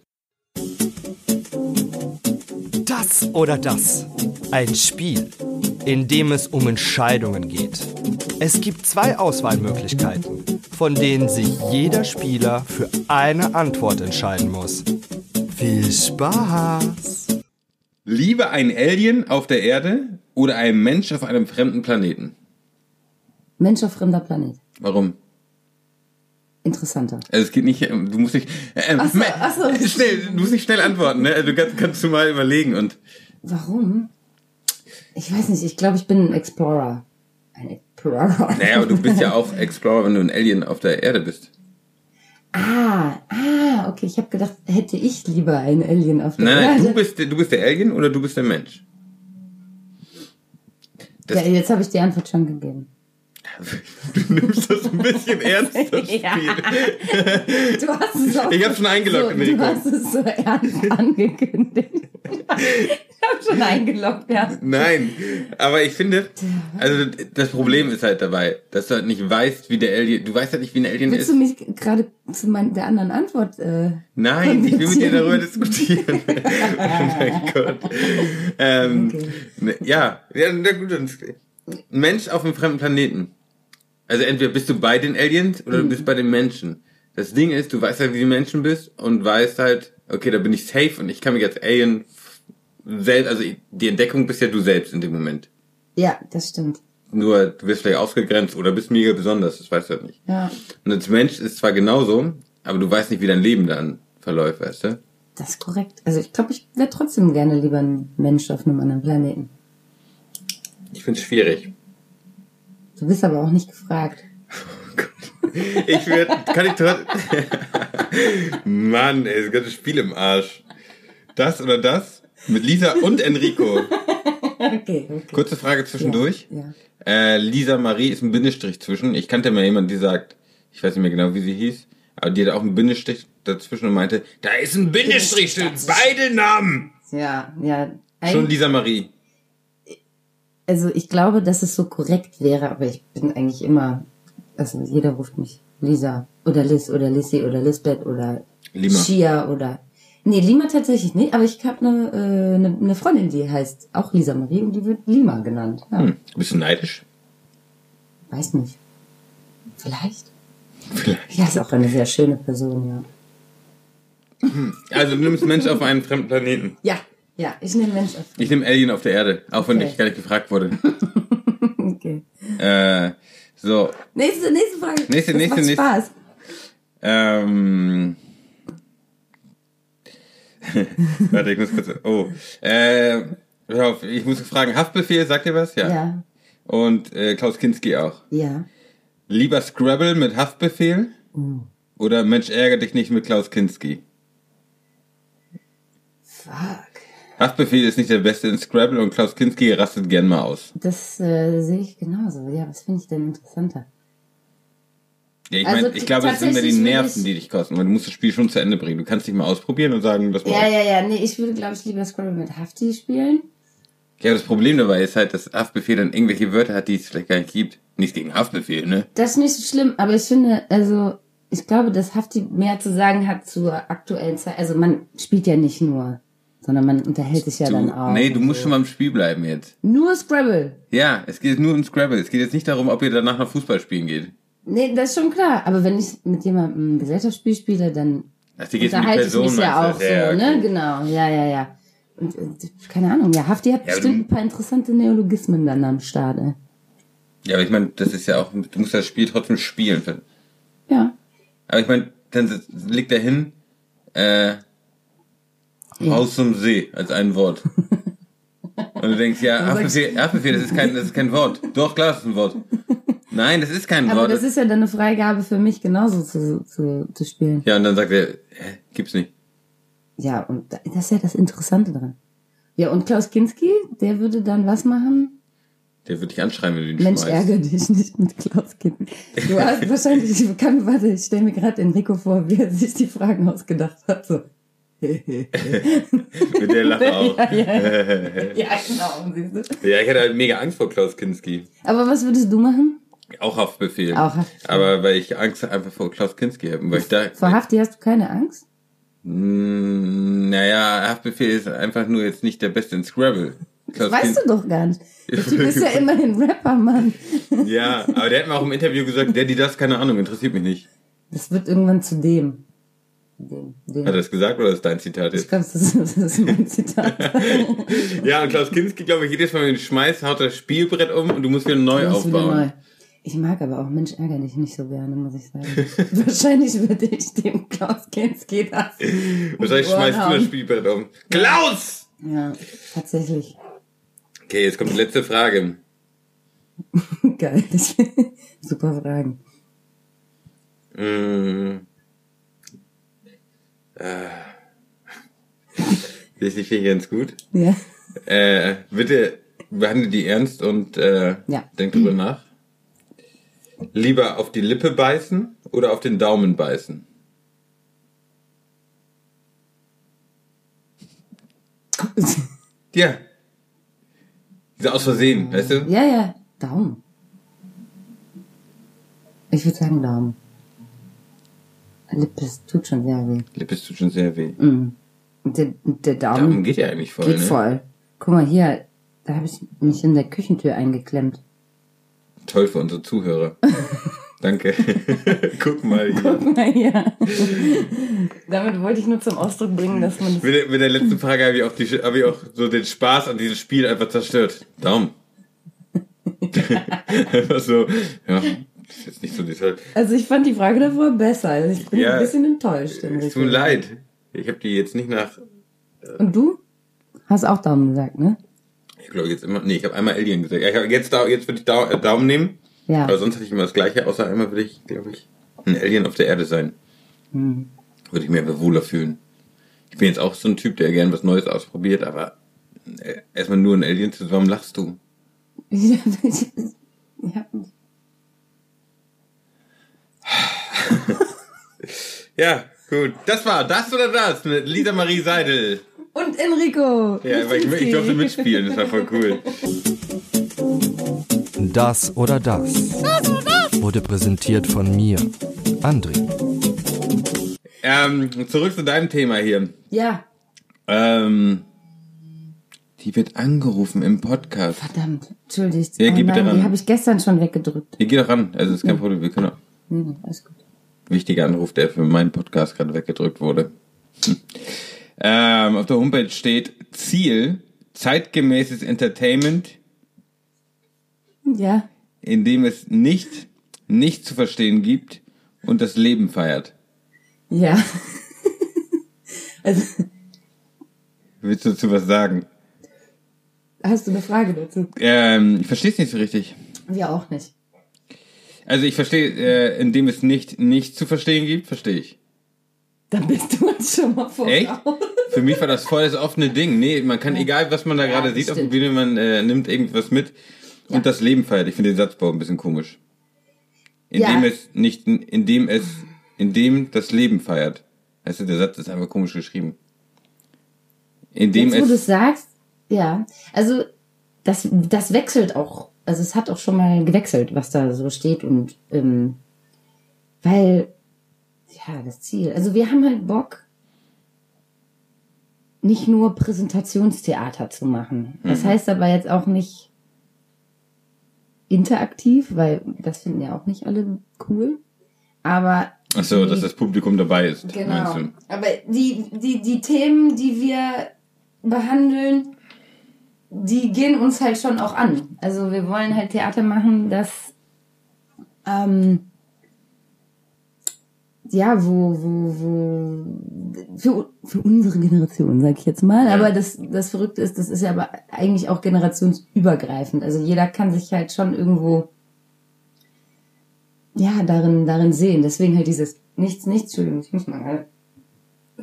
Das oder das. Ein Spiel, in dem es um Entscheidungen geht. Es gibt zwei Auswahlmöglichkeiten, von denen sich jeder Spieler für eine Antwort entscheiden muss. Viel Spaß! Lieber ein Alien auf der Erde oder ein Mensch auf einem fremden Planeten? Mensch auf fremder Planet. Warum? Interessanter. Also es geht nicht, ähm, du musst nicht, äh, Ach so, ach so. schnell, du musst nicht schnell antworten, ne? Du kannst, kannst du mal überlegen und Warum? Ich weiß nicht, ich glaube, ich bin ein Explorer. Ein Explorer. naja, aber du bist ja auch Explorer, wenn du ein Alien auf der Erde bist. Ah, ah, okay. Ich habe gedacht, hätte ich lieber ein Alien auf der Nein, nein, Erde. du bist, der- du bist der Alien oder du bist der Mensch? ja, jetzt habe ich die Antwort schon gegeben. Du nimmst das ein bisschen ernst, das Ja. Spiel. Du hast es auch Ich hab schon eingeloggt, so. Du hast es so ernst angekündigt. ich habe schon eingeloggt, ja. Nein, aber ich finde, also das Problem ist halt dabei, dass du halt nicht weißt, wie der Alien, du weißt halt nicht, wie ein Alien Willst ist. du mich gerade zu mein, der anderen Antwort äh, Nein, ich will mit dir darüber diskutieren. oh mein Gott. Ähm, Okay. ne, ja, ja, na gut, dann ein Mensch auf einem fremden Planeten. Also entweder bist du bei den Aliens oder Mhm. du bist bei den Menschen. Das Ding ist, du weißt halt, wie die Menschen bist und weißt halt, okay, da bin ich safe und ich kann mich als Alien selbst, also die Entdeckung bist ja du selbst in dem Moment. Ja, das stimmt. Nur du wirst vielleicht ausgegrenzt oder bist mega besonders, das weißt du halt nicht. Ja, Und als Mensch ist zwar genauso, aber du weißt nicht, wie dein Leben dann verläuft, weißt du? das ist korrekt. Also ich glaube, ich wäre trotzdem gerne lieber ein Mensch auf einem anderen Planeten. Ich find's schwierig. Du bist aber auch nicht gefragt. Ich würde, kann ich trotzdem. Mann, ey, das ganze Spiel im Arsch. Das oder das? Mit Lisa und Enrico. Okay, okay. Kurze Frage zwischendurch. Ja. Äh, Lisa Marie ist ein Bindestrich zwischen. Ich kannte mal jemanden, die sagt, ich weiß nicht mehr genau, wie sie hieß, aber die hat auch einen Bindestrich dazwischen und meinte, da ist ein Bindestrich zwischen beide Namen. Ja, ja. Schon Lisa Marie. Also ich glaube, dass es so korrekt wäre, aber ich bin eigentlich immer, also jeder ruft mich Lisa oder Liz oder Lissy oder Lisbeth oder Lima. Shia oder nee, Lima tatsächlich nicht, aber ich habe eine, äh, eine, eine Freundin, die heißt auch Lisa Marie und die wird Lima genannt. Ja, Hm. Bist du neidisch? Weiß nicht. Vielleicht. Vielleicht. Ja, ist auch eine sehr schöne Person, ja. Also du nimmst Mensch auf einen fremden Planeten. Ja, ja, ich nehme Mensch auf. Ich nehme Alien auf der Erde, auch wenn Okay. ich gar nicht gefragt wurde. Okay. äh, so, Nächste, nächste Frage. Nächste, das nächste, macht nächste. Spaß. ähm. Warte, ich muss kurz. Oh. Äh, auf, ich muss fragen, Haftbefehl, sagt ihr was? Ja. Ja, Und äh, Klaus Kinski auch. ja. Lieber Scrabble mit Haftbefehl oder Mensch ärgere dich nicht mit Klaus Kinski? Fuck. Haftbefehl ist nicht der Beste in Scrabble und Klaus Kinski rastet gern mal aus. Das äh, sehe ich genauso. Ja, was finde ich denn interessanter? Ja, ich Also meine, ich glaube, es sind mehr die Nerven, die dich kosten, weil du musst das Spiel schon zu Ende bringen. Du kannst nicht mal ausprobieren und sagen, das. Ja, ja, ja. Nee, ich würde, glaube ich, lieber Scrabble mit Hafti spielen. Ja, das Problem dabei ist halt, dass Haftbefehl dann irgendwelche Wörter hat, die es vielleicht gar nicht gibt. Nichts gegen Haftbefehl, ne? Das ist nicht so schlimm, aber ich finde, also, ich glaube, dass Hafti mehr zu sagen hat zur aktuellen Zeit. Also, man spielt ja nicht nur, sondern man unterhält sich ja Du, dann auch. nee, du musst so. schon mal im Spiel bleiben jetzt. Nur Scrabble. Ja, es geht nur um Scrabble. Es geht jetzt nicht darum, ob ihr danach noch Fußball spielen geht. Nee, das ist schon klar. Aber wenn ich mit jemandem ein Gesellschaftsspiel spiele, dann Ach, um die unterhalte ich Person, mich ja auch du? so, Ja, ne? okay. Genau, ja, ja, ja. Und äh, keine Ahnung, ja, Hafti hat Ja, bestimmt ein paar interessante Neologismen dann am Start, ey. Ja, aber ich meine, das ist ja auch, du musst das Spiel trotzdem spielen. Ja. Aber ich meine, dann liegt da hin, äh, Haus zum See als ein Wort. Und du denkst, ja, Haftbefehl, Haftbefehl, das ist kein, das ist kein Wort. Doch, klar, das ist ein Wort. Nein, das ist kein Aber Wort. das ist ja dann eine Freigabe für mich, genauso zu, zu, zu spielen. ja, und dann sagt er, hä, gibt's nicht. Ja, und da- das ist ja das Interessante dran. Ja, und Klaus Kinski, der würde dann was machen? Der wird dich anschreien, wenn du ihn Mensch, schmeißt. ärgere dich nicht mit Klaus Kinski. Du hast wahrscheinlich, ich kann, warte, ich stelle mir gerade Enrico vor, wie er sich die Fragen ausgedacht hat. So. Mit der Lache auch. ja, ja. ja, genau, siehst du. Ja, ich hatte halt mega Angst vor Klaus Kinski. Aber was würdest du machen? Auch Haftbefehl. Auch Haftbefehl. Aber weil ich Angst einfach vor Klaus Kinski habe. Weil ich da, Vor Hafti hast du keine Angst? Mm, naja, Haftbefehl ist einfach nur jetzt nicht der Beste in Scrabble. Klaus Weißt Kinski- du doch gar nicht. Der Typ ist ja immerhin Rapper, Mann. Ja, aber der hat mir auch im Interview gesagt, der, die das, keine Ahnung, interessiert mich nicht. Das wird irgendwann zu dem. Hat er das gesagt oder ist dein Zitat Ich jetzt? glaube, das, ist- das ist mein Zitat. Ja, und Klaus Kinski, glaube ich, jedes Mal, wenn du schmeißt, haut das Spielbrett um und du musst wieder neu Das ist wieder aufbauen. neu. Ich mag aber auch Mensch ärger dich nicht so gerne, muss ich sagen. Wahrscheinlich würde ich dem Klaus Kinski das. Wahrscheinlich schmeißt du das. Spielbrett um. Klaus! Ja, tatsächlich. Okay, jetzt kommt die letzte Frage. Geil. Super Fragen. Mm. Äh. Das finde ich ganz gut. Ja. Äh, bitte behandle die ernst und äh, Ja. denk drüber nach. Lieber auf die Lippe beißen oder auf den Daumen beißen? Ja. Diese aus Versehen, weißt du? Ja, ja. Daumen. Ich würde sagen Daumen. Lippe, es tut schon sehr weh. Lippe tut schon sehr weh. Mhm. Und der, der Daumen, Daumen geht ja eigentlich voll, geht ne? voll. Guck mal hier, da habe ich mich in der Küchentür eingeklemmt. Toll für unsere Zuhörer. Danke. Guck mal hier. Guck mal hier. Damit wollte ich nur zum Ausdruck bringen, dass man das Mit der, mit der letzten Frage habe ich, auch die, habe ich auch so den Spaß an diesem Spiel einfach zerstört. Daumen. einfach so, ja, ist jetzt nicht so detail. Also ich fand die Frage davor besser. Also ich bin Ja. ein bisschen enttäuscht. Es tut mir leid. Ich habe die jetzt nicht nach, Und du? Hast auch Daumen gesagt, ne? ich glaube jetzt immer, nee, ich habe einmal Alien gesagt. Ja, jetzt, jetzt würde ich äh, Daumen nehmen. Ja. Aber sonst hatte ich immer das Gleiche, außer einmal würde ich, glaube ich, ein Alien auf der Erde sein. Hm. Würde ich mir einfach wohler fühlen. Ich bin jetzt auch so ein Typ, der gern was Neues ausprobiert, aber äh, erstmal nur ein Alien zu, warum lachst du? Ja, ich, ja. Ja, gut. Das war das oder das mit Lisa Marie Seidel. Und Enrico. Ja, aber ich, ich durfte mitspielen, das war voll cool. Das oder das wurde präsentiert von mir, André. Ähm, zurück zu deinem Thema hier. Ja, Ähm, die wird angerufen im Podcast. verdammt. Entschuldigt. Ja, oh geh bitte nein, ran. Die habe ich gestern schon weggedrückt. Hier geht doch ran, also ist kein Problem. Wir können auch. Nee, nee, alles gut. Wichtiger Anruf, der für meinen Podcast gerade weggedrückt wurde. Hm. Ähm, auf der Homepage steht Ziel, zeitgemäßes Entertainment, Ja. in dem es nicht, nicht zu verstehen gibt und das Leben feiert. Ja. also, Willst du dazu was sagen? hast du eine Frage dazu? Ähm, ich verstehe es nicht so richtig. Wir auch nicht. Also ich verstehe, äh, in dem es nicht, nicht zu verstehen gibt, verstehe ich. Dann bist du uns schon mal voraus. Echt? Für mich war das voll das offene Ding. Nee, man kann, egal was man da gerade das sieht auf dem stimmt. Bühne, man äh, nimmt irgendwas mit und das Leben feiert. Ich finde den Satzbau ein bisschen komisch. Indem Ja. es nicht, indem es, indem das Leben feiert. Weißt du, der Satz ist einfach komisch geschrieben. Indem Jetzt, wo du es, es sagst, ja. Also, das, das wechselt auch. Also, es hat auch schon mal gewechselt, was da so steht und, ähm, weil, ja, das Ziel. Also, wir haben halt Bock, nicht nur Präsentationstheater zu machen. Das heißt aber jetzt auch nicht interaktiv, weil das finden ja auch nicht alle cool. Aber ach so, die- dass das Publikum dabei ist, Genau. Aber die, die, die Themen, die wir behandeln, die gehen uns halt schon auch an. Also wir wollen halt Theater machen, das ähm, ja, wo, wo, wo für, für unsere Generation, sag ich jetzt mal. Aber das, das Verrückte ist, das ist ja aber eigentlich auch generationsübergreifend. Also jeder kann sich halt schon irgendwo ja, darin, darin sehen. Deswegen halt dieses Nichts, nichts, Entschuldigung, ich muss mal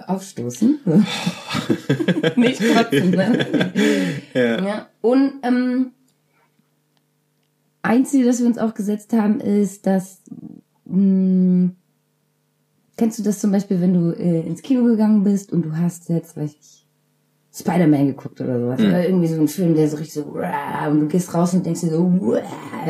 aufstoßen. Nicht kotzen, ne? Ja. Ja. Und ähm, ein Ziel, das wir uns auch gesetzt haben, ist, dass mh, kennst du das zum Beispiel, wenn du äh, ins Kino gegangen bist und du hast jetzt, weiß ich, Spider-Man geguckt oder sowas. Oder irgendwie so ein Film, der so richtig so, und du gehst raus und denkst dir so, "Uah,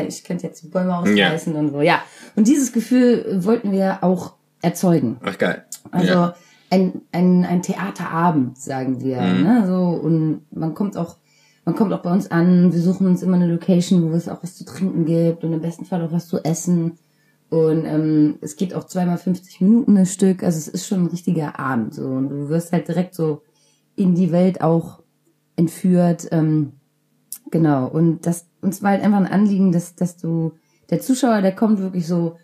ich könnte jetzt die Bäume ausreißen und so. Ja. Und dieses Gefühl wollten wir auch erzeugen. Ach geil. Also ja. Ein, ein, ein Theaterabend, sagen wir. Mhm. Ne? So, und man kommt auch, man kommt auch bei uns an, wir suchen uns immer eine Location, wo es auch was zu trinken gibt und im besten Fall auch was zu essen. Und ähm, es geht auch zweimal 50 Minuten das Stück. Also es ist schon ein richtiger Abend. So. Und du wirst halt direkt so in die Welt auch entführt. Ähm, genau. Und das uns war halt einfach ein Anliegen, dass, dass du, der Zuschauer, der kommt wirklich so,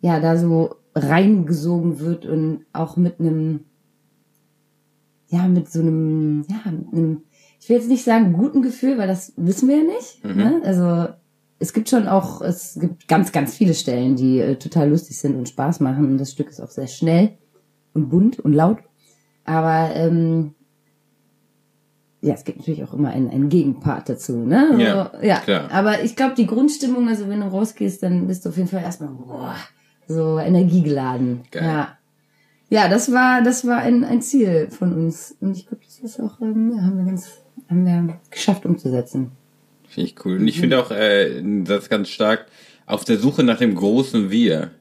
ja, da so reingesogen wird und auch mit einem, ja, mit so einem, ja, mit einem, ich will jetzt nicht sagen guten Gefühl, weil das wissen wir ja nicht. Ne? Also es gibt schon auch, es gibt ganz, ganz viele Stellen, die äh, total lustig sind und Spaß machen. Und das Stück ist auch sehr schnell und bunt und laut. Aber ähm, ja, es gibt natürlich auch immer einen, einen Gegenpart dazu, ne? Also, Ja, ja. klar. Aber ich glaube, die Grundstimmung, also wenn du rausgehst, dann bist du auf jeden Fall erstmal boah, so energiegeladen. Geil. Ja. Ja, das war, das war ein, ein Ziel von uns. Und ich glaube, das ist auch, ähm, ja, haben wir ganz, haben wir geschafft umzusetzen. Finde ich cool. Und ich finde auch äh, Satz ganz stark, auf der Suche nach dem großen Wir.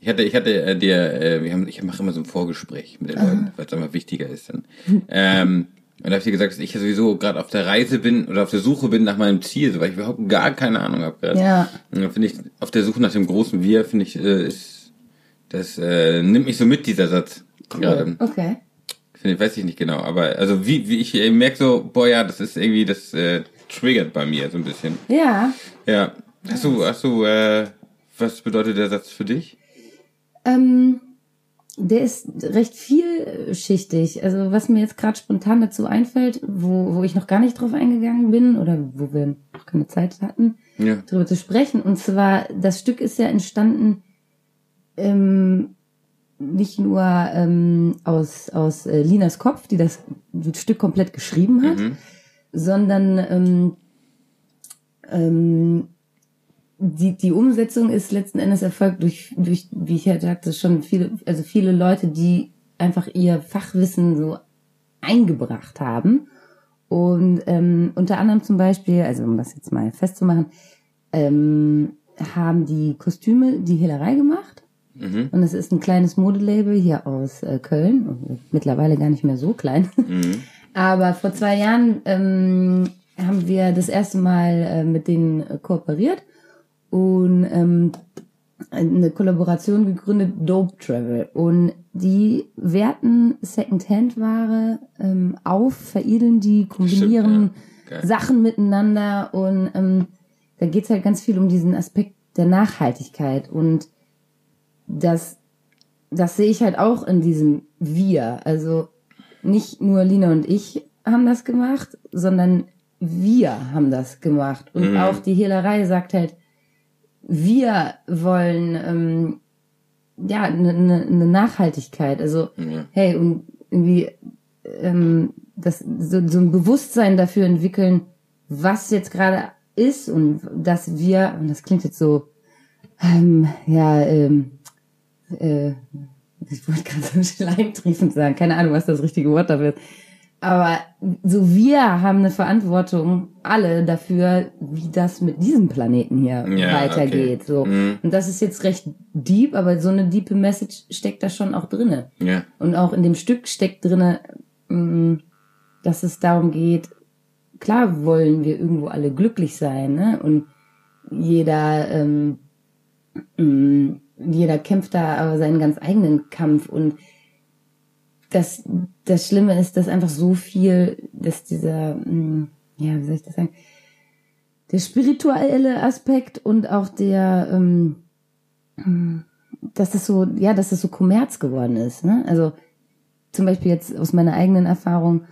Ich hatte, ich hatte äh, dir, äh, wir haben, ich mache immer so ein Vorgespräch mit den Leuten, weil es einfach wichtiger ist dann. ähm, und da habe ich dir gesagt, dass ich ja sowieso gerade auf der Reise bin oder auf der Suche bin nach meinem Ziel, weil ich überhaupt gar keine Ahnung habe gerade. Ja. Und finde ich, auf der Suche nach dem großen Wir, finde ich, äh, ist, das äh, nimmt mich so mit, dieser Satz. Gerade. Okay. Finde ich, weiß ich nicht genau, aber also wie, wie ich äh, merke so, boah ja, das ist irgendwie, das äh, triggert bei mir so ein bisschen. Ja. Ja. Hast du, hast du, äh, was bedeutet der Satz für dich? Ähm, der ist recht vielschichtig. Also was mir jetzt gerade spontan dazu einfällt, wo, wo ich noch gar nicht drauf eingegangen bin oder wo wir noch keine Zeit hatten, Ja. darüber zu sprechen. Und zwar, das Stück ist ja entstanden ähm, nicht nur ähm, aus, aus äh, Linas Kopf, die das Stück komplett geschrieben hat, Mhm. sondern ähm, ähm, die, die Umsetzung ist letzten Endes erfolgt durch, durch, wie ich ja sagte, schon viele, also viele Leute, die einfach ihr Fachwissen so eingebracht haben. Und ähm, unter anderem zum Beispiel, also um das jetzt mal festzumachen, ähm, haben die Kostüme die Hehlerei gemacht. Mhm. Und es ist ein kleines Modelabel hier aus äh, Köln, mittlerweile gar nicht mehr so klein. Mhm. Aber vor zwei Jahren ähm, haben wir das erste Mal äh, mit denen äh, kooperiert und ähm, eine Kollaboration gegründet, Dope Travel. Und die werten Secondhand-Ware ähm, auf, veredeln die, kombinieren Stimmt, ja. Sachen miteinander und ähm, da geht's halt ganz viel um diesen Aspekt der Nachhaltigkeit und das, das sehe ich halt auch in diesem Wir. Also nicht nur Lina und ich haben das gemacht, sondern wir haben das gemacht. Und Mhm. auch die Hehlerei sagt halt, wir wollen ähm, ja eine ne, ne Nachhaltigkeit. Also Ja. hey und irgendwie ähm, das, so, so ein Bewusstsein dafür entwickeln, was jetzt gerade ist und dass wir, und das klingt jetzt so, ähm, ja, ähm, äh, ich wollte gerade so schleimtriefend sagen, keine Ahnung, was das richtige Wort dafür ist. Aber so wir haben eine Verantwortung, alle dafür, wie das mit diesem Planeten hier Ja, weitergeht. okay. So. Mhm. Und das ist jetzt recht deep, aber so eine diepe Message steckt da schon auch drinne. Ja. Und auch in dem Stück steckt drinne, mh, dass es darum geht, klar wollen wir irgendwo alle glücklich sein, ne? Und jeder, ähm, mh, jeder kämpft da aber seinen ganz eigenen Kampf und das, das Schlimme ist, dass einfach so viel, dass dieser, mh, ja, wie soll ich das sagen, der spirituelle Aspekt und auch der, ähm, dass es so, ja, dass es so Kommerz geworden ist, ne? Also, zum Beispiel jetzt aus meiner eigenen Erfahrung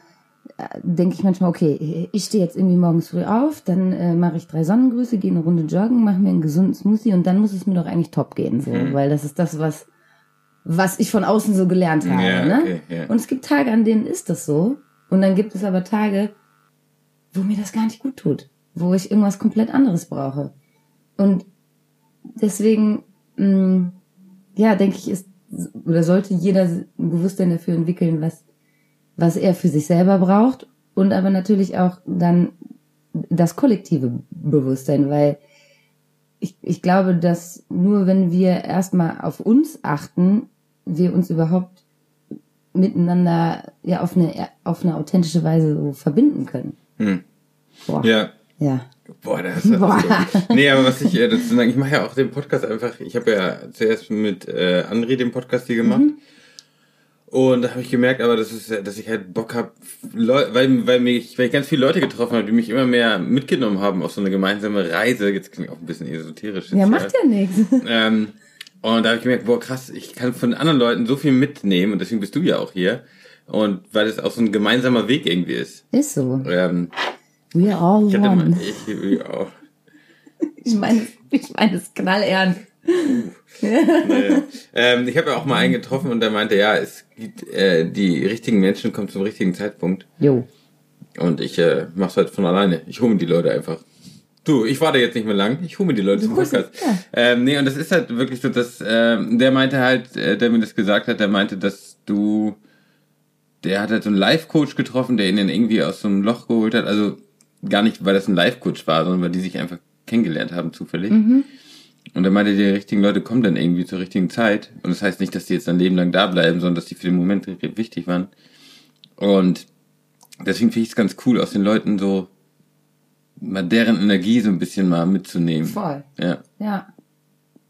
äh, denke ich manchmal, okay, ich stehe jetzt irgendwie morgens früh auf, dann äh, mache ich drei Sonnengrüße, gehe eine Runde joggen, mache mir einen gesunden Smoothie und dann muss es mir doch eigentlich top gehen, so, Mhm. weil das ist das, was was ich von außen so gelernt habe. Ja, ne? okay, ja. Und es gibt Tage, an denen ist das so. Und dann gibt es aber Tage, wo mir das gar nicht gut tut, wo ich irgendwas komplett anderes brauche. Und deswegen, mh, ja, denke ich, ist oder sollte jeder ein Bewusstsein dafür entwickeln, was was er für sich selber braucht und aber natürlich auch dann das kollektive Bewusstsein, weil ich, ich glaube, dass nur wenn wir erstmal auf uns achten, wir uns überhaupt miteinander ja auf eine auf eine authentische Weise so verbinden können. Hm. Boah. Ja. Ja. Boah, das ist Boah. so. Nee, aber was ich äh, dazu sagen, ich mache ja auch den Podcast einfach, ich habe ja zuerst mit äh, André den Podcast hier gemacht. Und da habe ich gemerkt, aber das ist, dass ich halt Bock habe, weil, weil, mich, weil ich ganz viele Leute getroffen habe, die mich immer mehr mitgenommen haben auf so eine gemeinsame Reise. Jetzt klingt auch ein bisschen esoterisch. Ja, macht ja nichts. Ähm, und da habe ich gemerkt, boah, krass, ich kann von anderen Leuten so viel mitnehmen und deswegen bist du ja auch hier. Und weil es auch so ein gemeinsamer Weg irgendwie ist. Ist so. Ähm, We are all ich hatte mal, one. ich, ja, Ich meine, ich meine es knallernst. naja. ähm, ich habe ja auch mal einen getroffen und der meinte, ja, es gibt äh, die richtigen Menschen kommen zum richtigen Zeitpunkt. Jo. Und ich äh, mach's halt von alleine. Ich hole mir die Leute einfach. Du, ich warte jetzt nicht mehr lang. Ich hole mir die Leute zum Podcast. ja. Ähm, nee, und das ist halt wirklich so, dass ähm, der meinte halt, äh, der mir das gesagt hat, der meinte, dass du, der hat halt so einen Life-Coach getroffen, der ihn dann irgendwie aus so einem Loch geholt hat. Also gar nicht, weil das ein Life-Coach war, sondern weil die sich einfach kennengelernt haben zufällig. Und er meinte, die richtigen Leute kommen dann irgendwie zur richtigen Zeit. Und das heißt nicht, dass die jetzt ein Leben lang da bleiben, sondern dass die für den Moment wichtig waren. Und deswegen finde ich es ganz cool, aus den Leuten so mal deren Energie so ein bisschen mal mitzunehmen. Voll. Ja. Ja.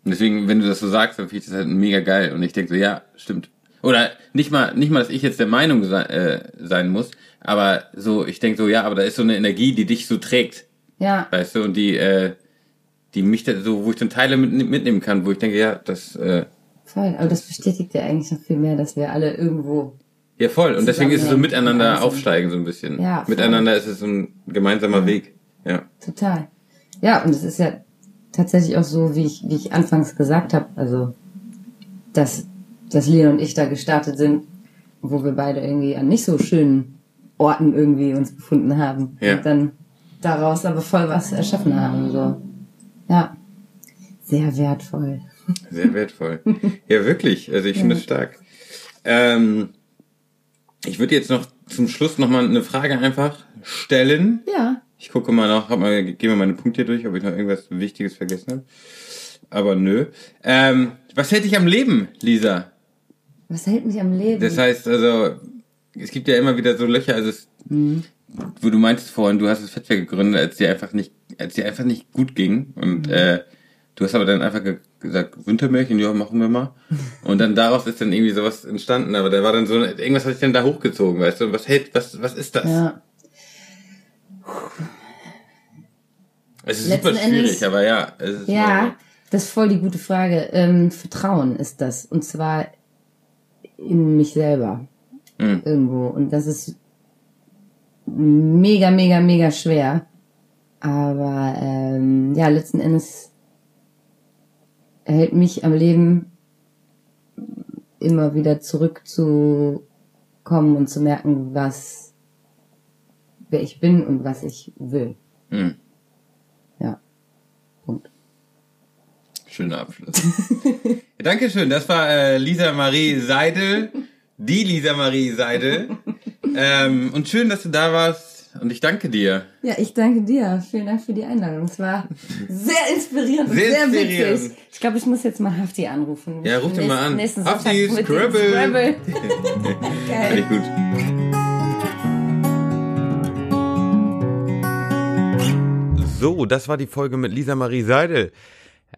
Und deswegen, wenn du das so sagst, dann finde ich das halt mega geil. Und ich denke so, ja, stimmt. Oder nicht mal, nicht mal, dass ich jetzt der Meinung sein, äh, sein muss, aber so, ich denke so, ja, aber da ist so eine Energie, die dich so trägt, Ja. weißt du, und die, äh, die mich da so, wo ich dann Teile mit, mitnehmen kann, wo ich denke, ja, das, äh, Voll. Aber das bestätigt ja eigentlich noch viel mehr, dass wir alle irgendwo. ja voll. Und deswegen ist es so miteinander aufsteigen so ein bisschen. Ja, voll. miteinander ist es so ein gemeinsamer Weg. Ja. Total. Ja, und es ist ja tatsächlich auch so, wie ich, wie ich anfangs gesagt habe, also dass, dass Leon und ich da gestartet sind, wo wir beide irgendwie an nicht so schönen Orten irgendwie uns befunden haben. Ja. Und dann daraus aber voll was erschaffen haben. So. Ja. Sehr wertvoll. Sehr wertvoll. ja, wirklich. Also ich finde es stark. Ähm, ich würde jetzt noch zum Schluss noch mal eine Frage einfach stellen. Ja. Ich gucke mal nach, hab mal, gehe mal meine Punkte hier durch, ob ich noch irgendwas Wichtiges vergessen habe. Aber nö. Ähm, was hält dich am Leben, Lisa? Was hält mich am Leben? Das heißt, also, es gibt ja immer wieder so Löcher, also es, wo du meintest vorhin, du hast das Fettwerk gegründet, als dir einfach nicht, als dir einfach nicht gut ging. Und äh, du hast aber dann einfach ge gesagt, Wintermärchen, ja, machen wir mal. Und dann daraus ist dann irgendwie sowas entstanden, aber da war dann so, irgendwas hat sich dann da hochgezogen, weißt du? Was hält, was, was ist das? ja. Es ist Letzten super schwierig, Endes- aber ja. Ja, das ist voll die gute Frage. Ähm, Vertrauen ist das. Und zwar in mich selber. Mhm. Irgendwo. Und das ist mega, mega, mega schwer. Aber ähm, ja, letzten Endes hält mich am Leben immer wieder zurückzukommen kommen und zu merken, was, wer ich bin und was ich will. Hm. Ja. Punkt. Schöner Abschluss. ja, Dankeschön. Das war äh, Lisa Marie Seidel, die Lisa Marie Seidel. ähm, und schön, dass du da warst. Und ich danke dir. Ja, ich danke dir. Vielen Dank für die Einladung. Es war sehr inspirierend und Sehr sehr, inspirierend. witzig. Ich glaube, ich muss jetzt mal Hafti anrufen. Ja, ruf den mal an. Hafti, Sonntag mit dem Scrabble. Scrabble. Finde Geil. ich gut. So, das war die Folge mit Lisa Marie Seidel.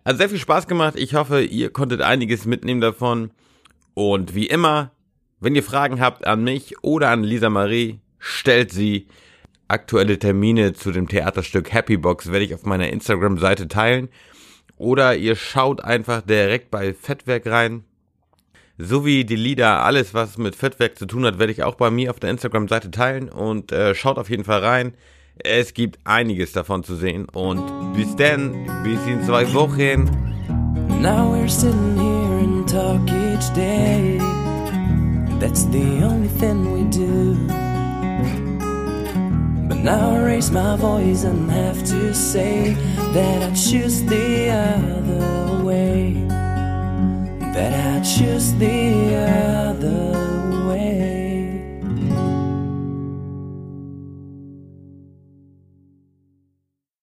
Hat sehr viel Spaß gemacht. Ich hoffe, ihr konntet einiges mitnehmen davon. Und wie immer, wenn ihr Fragen habt an mich oder an Lisa Marie, stellt sie. Aktuelle Termine zu dem Theaterstück Happy Box werde ich auf meiner Instagram-Seite teilen. Oder ihr schaut einfach direkt bei Fettwerk rein. So wie die Lieder, alles was mit Fettwerk zu tun hat, werde ich auch bei mir auf der Instagram-Seite teilen. Und äh, schaut auf jeden Fall rein. Es gibt einiges davon zu sehen. Und bis dann, bis in zwei Wochen. Now we're sitting here and talk each day. That's the only thing we do. But now I raise my voice and have to say that I choose the other way. That I choose the other